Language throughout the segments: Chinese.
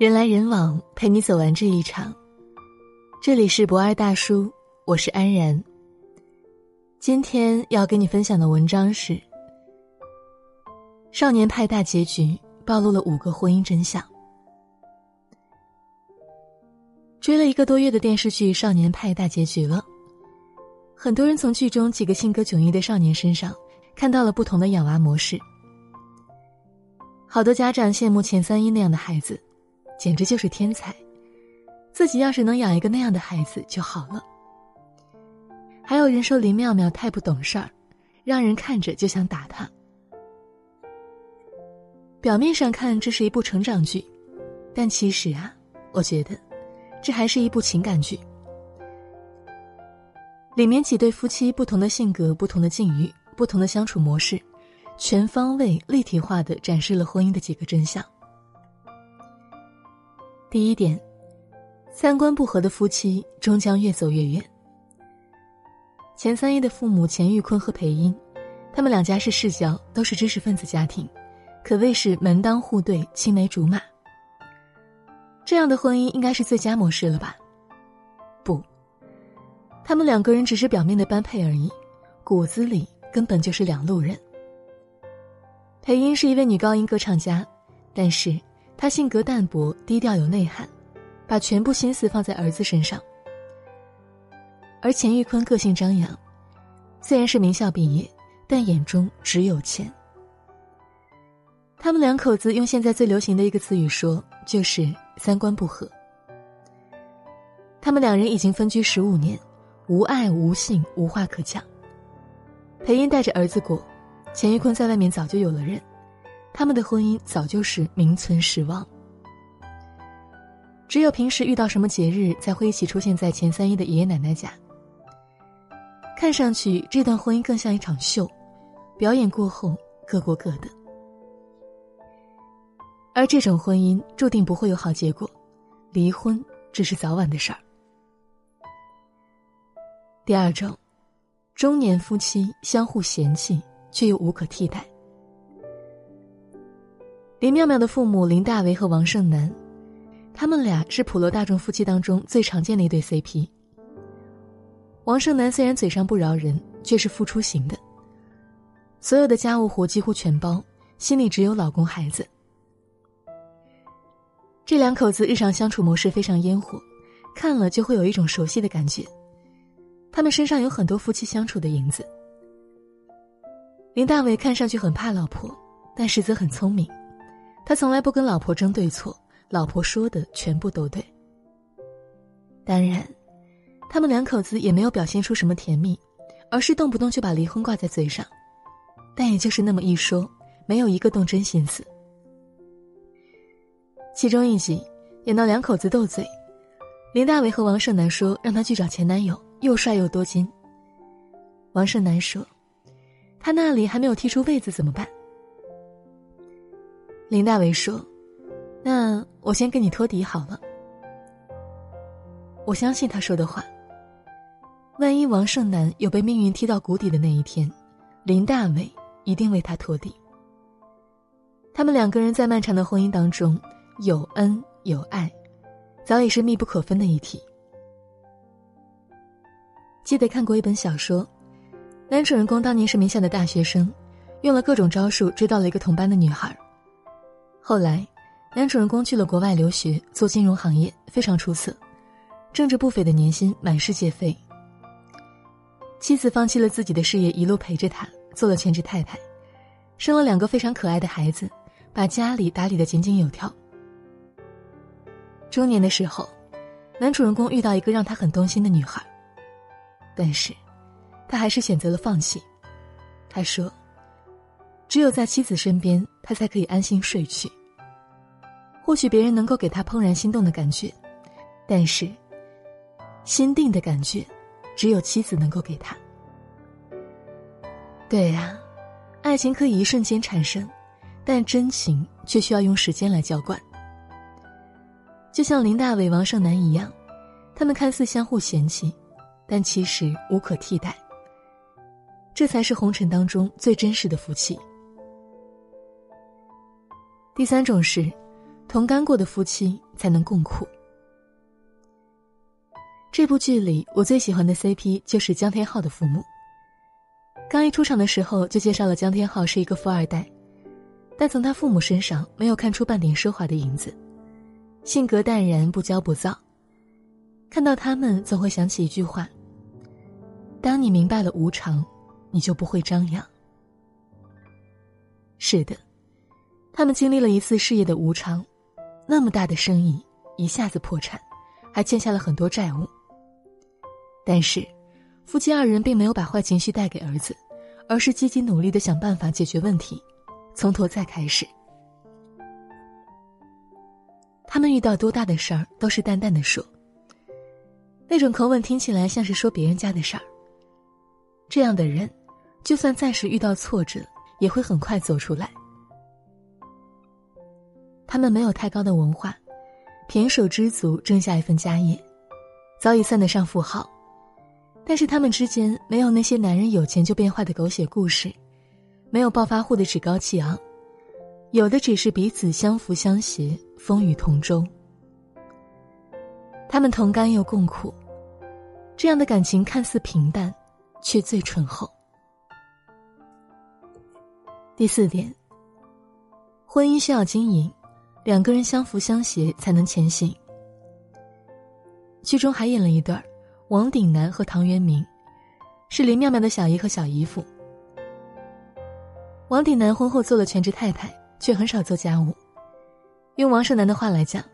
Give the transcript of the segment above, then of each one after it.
人来人往，陪你走完这一场。这里是博二大叔，我是安然。今天要跟你分享的文章是《少年派大结局》，暴露了五个婚姻真相。追了一个多月的电视剧《少年派大结局》了，很多人从剧中几个性格迥异的少年身上看到了不同的养娃模式。好多家长羡慕钱三一那样的孩子。简直就是天才，自己要是能养一个那样的孩子就好了。还有人说林妙妙太不懂事儿，让人看着就想打她。表面上看这是一部成长剧，但其实啊，我觉得这还是一部情感剧。里面几对夫妻不同的性格、不同的境遇、不同的相处模式，全方位立体化的展示了婚姻的几个真相。第一点，三观不合的夫妻终将越走越远。钱三一的父母钱玉坤和裴英，他们两家是世交，都是知识分子家庭，可谓是门当户对、青梅竹马。这样的婚姻应该是最佳模式了吧？不，他们两个人只是表面的般配而已，骨子里根本就是两路人。裴英是一位女高音歌唱家，但是。他性格淡泊、低调有内涵，把全部心思放在儿子身上。而钱玉坤个性张扬，虽然是名校毕业，但眼中只有钱。他们两口子用现在最流行的一个词语说，就是三观不合。他们两人已经分居十五年，无爱无性，无话可讲。裴英带着儿子过，钱玉坤在外面早就有了人。他们的婚姻早就是名存实亡。只有平时遇到什么节日，才会一起出现在钱三一的爷爷奶奶家。看上去这段婚姻更像一场秀，表演过后各过各的。而这种婚姻注定不会有好结果，离婚只是早晚的事儿。第二种，中年夫妻相互嫌弃，却又无可替代。林妙妙的父母林大为和王胜男，他们俩是普罗大众夫妻当中最常见的一对 CP。王胜男虽然嘴上不饶人，却是付出型的，所有的家务活几乎全包，心里只有老公孩子。这两口子日常相处模式非常烟火，看了就会有一种熟悉的感觉。他们身上有很多夫妻相处的影子。林大为看上去很怕老婆，但实则很聪明。他从来不跟老婆争对错，老婆说的全部都对。当然，他们两口子也没有表现出什么甜蜜，而是动不动就把离婚挂在嘴上。但也就是那么一说，没有一个动真心思。其中一集演到两口子斗嘴，林大为和王胜男说让他去找前男友，又帅又多金。王胜男说，他那里还没有踢出位子怎么办？林大为说：“那我先跟你托底好了。我相信他说的话。万一王胜男有被命运踢到谷底的那一天，林大为一定为他托底。他们两个人在漫长的婚姻当中，有恩有爱，早已是密不可分的一体。记得看过一本小说，男主人公当年是名校的大学生，用了各种招数追到了一个同班的女孩。”后来，男主人公去了国外留学，做金融行业非常出色，挣着不菲的年薪，满世界飞。妻子放弃了自己的事业，一路陪着他，做了全职太太，生了两个非常可爱的孩子，把家里打理的井井有条。中年的时候，男主人公遇到一个让他很动心的女孩，但是，他还是选择了放弃。他说。只有在妻子身边，他才可以安心睡去。或许别人能够给他怦然心动的感觉，但是心定的感觉，只有妻子能够给他。对呀，爱情可以一瞬间产生，但真情却需要用时间来浇灌。就像林大伟、王胜男一样，他们看似相互嫌弃，但其实无可替代。这才是红尘当中最真实的夫妻。第三种是，同甘过的夫妻才能共苦。这部剧里，我最喜欢的 CP 就是江天浩的父母。刚一出场的时候，就介绍了江天浩是一个富二代，但从他父母身上没有看出半点奢华的影子，性格淡然，不骄不躁。看到他们，总会想起一句话：“当你明白了无常，你就不会张扬。”是的，他们经历了一次事业的无常，那么大的生意一下子破产，还欠下了很多债务。但是，夫妻二人并没有把坏情绪带给儿子，而是积极努力的想办法解决问题，从头再开始。他们遇到多大的事儿，都是淡淡的说。那种口吻听起来像是说别人家的事儿。这样的人，就算暂时遇到挫折，也会很快走出来。他们没有太高的文化，胼手知足挣下一份家业，早已算得上富豪。但是他们之间没有那些男人有钱就变坏的狗血故事，没有暴发户的趾高气昂，有的只是彼此相扶相携，风雨同舟。他们同甘又共苦，这样的感情看似平淡，却最醇厚。第四点，婚姻需要经营，两个人相扶相携才能前行。剧中还演了一对王鼎南和唐渊明，是林妙妙的小姨和小姨夫。王鼎南婚后做了全职太太，却很少做家务。用王胜男的话来讲。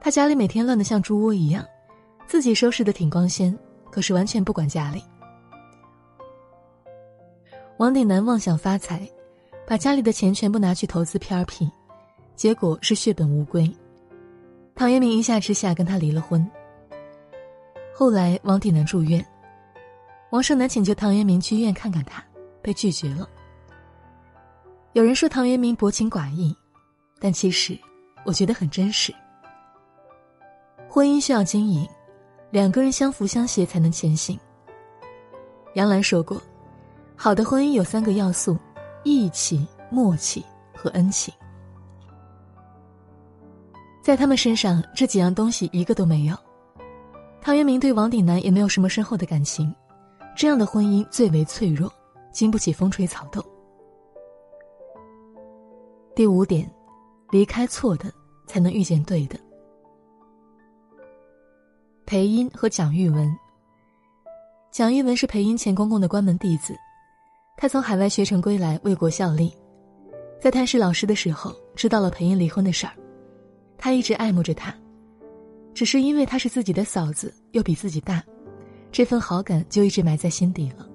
他家里每天乱得像猪窝一样，自己收拾的挺光鲜，可是完全不管家里。王鼎南妄想发财，把家里的钱全部拿去投资 P R P，结果是血本无归。唐元明一下之下跟他离了婚。后来王鼎南住院，王胜男请求唐元明去医院看看他，被拒绝了。有人说唐元明薄情寡义，但其实我觉得很真实。婚姻需要经营，两个人相扶相携才能前行。杨澜说过，好的婚姻有三个要素：义气、默契和恩情。在他们身上，这几样东西一个都没有。陶渊明对王鼎南也没有什么深厚的感情，这样的婚姻最为脆弱，经不起风吹草动。第五点，离开错的，才能遇见对的。裴英和蒋玉文。蒋玉文是裴英前公公的关门弟子，他从海外学成归来，为国效力。在探视老师的时候，知道了裴英离婚的事儿，他一直爱慕着她，只是因为她是自己的嫂子，又比自己大，这份好感就一直埋在心底了。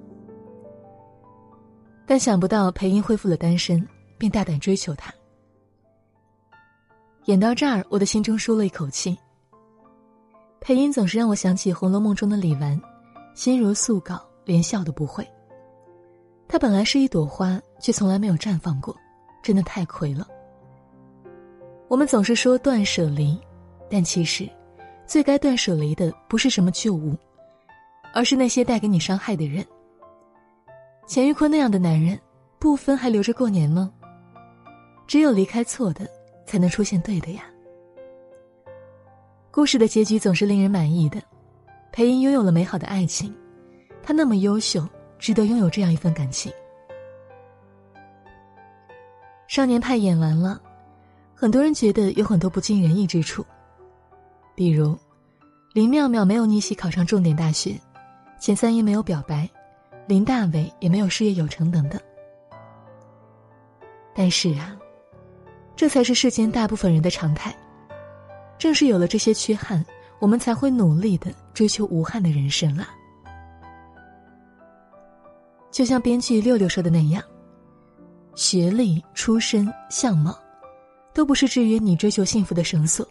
但想不到裴英恢复了单身，便大胆追求她。演到这儿，我的心中舒了一口气。配音总是让我想起《红楼梦》中的李纨，心如素稿，连笑都不会。她本来是一朵花，却从来没有绽放过，真的太亏了。我们总是说断舍离，但其实，最该断舍离的不是什么旧物，而是那些带给你伤害的人。钱玉坤那样的男人，不分还留着过年吗？只有离开错的，才能出现对的呀。故事的结局总是令人满意的，裴英拥有了美好的爱情，他那么优秀，值得拥有这样一份感情。少年派演完了，很多人觉得有很多不尽人意之处，比如林妙妙没有逆袭考上重点大学，钱三爷没有表白，林大伟也没有事业有成等等。但是啊，这才是世间大部分人的常态。正是有了这些缺憾，我们才会努力的追求无憾的人生啊！就像编剧六六说的那样，学历、出身、相貌，都不是制约你追求幸福的绳索。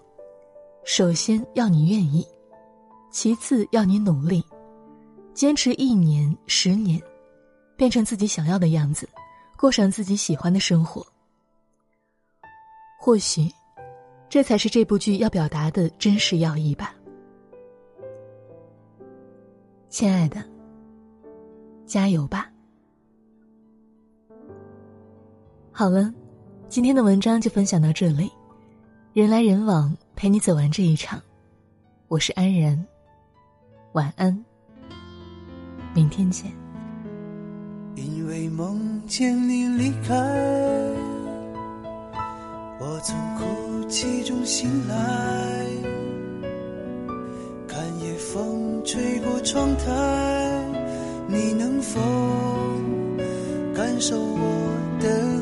首先要你愿意，其次要你努力，坚持一年、十年，变成自己想要的样子，过上自己喜欢的生活。或许。这才是这部剧要表达的真实要义吧，亲爱的，加油吧！好了，今天的文章就分享到这里。人来人往，陪你走完这一场。我是安然，晚安，明天见。因为梦见你离开，我从哭泣中醒来，看夜风吹过窗台，你能否感受我的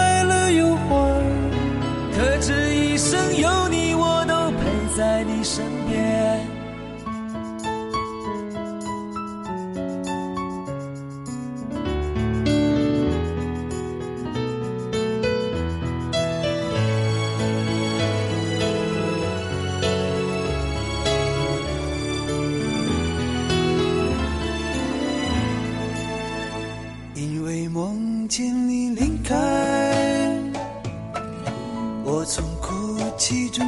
生有你，我都陪在你身边。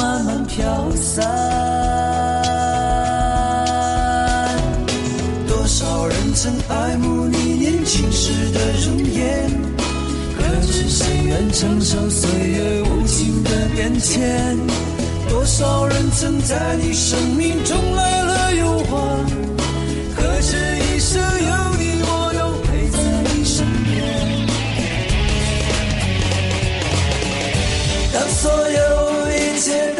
慢慢飘散。多少人曾爱慕你年轻时的容颜，可知谁愿承受岁月无情的变迁？多少人曾在你生命中来了又还，可知一生有你，我都陪在你身边。当所有一切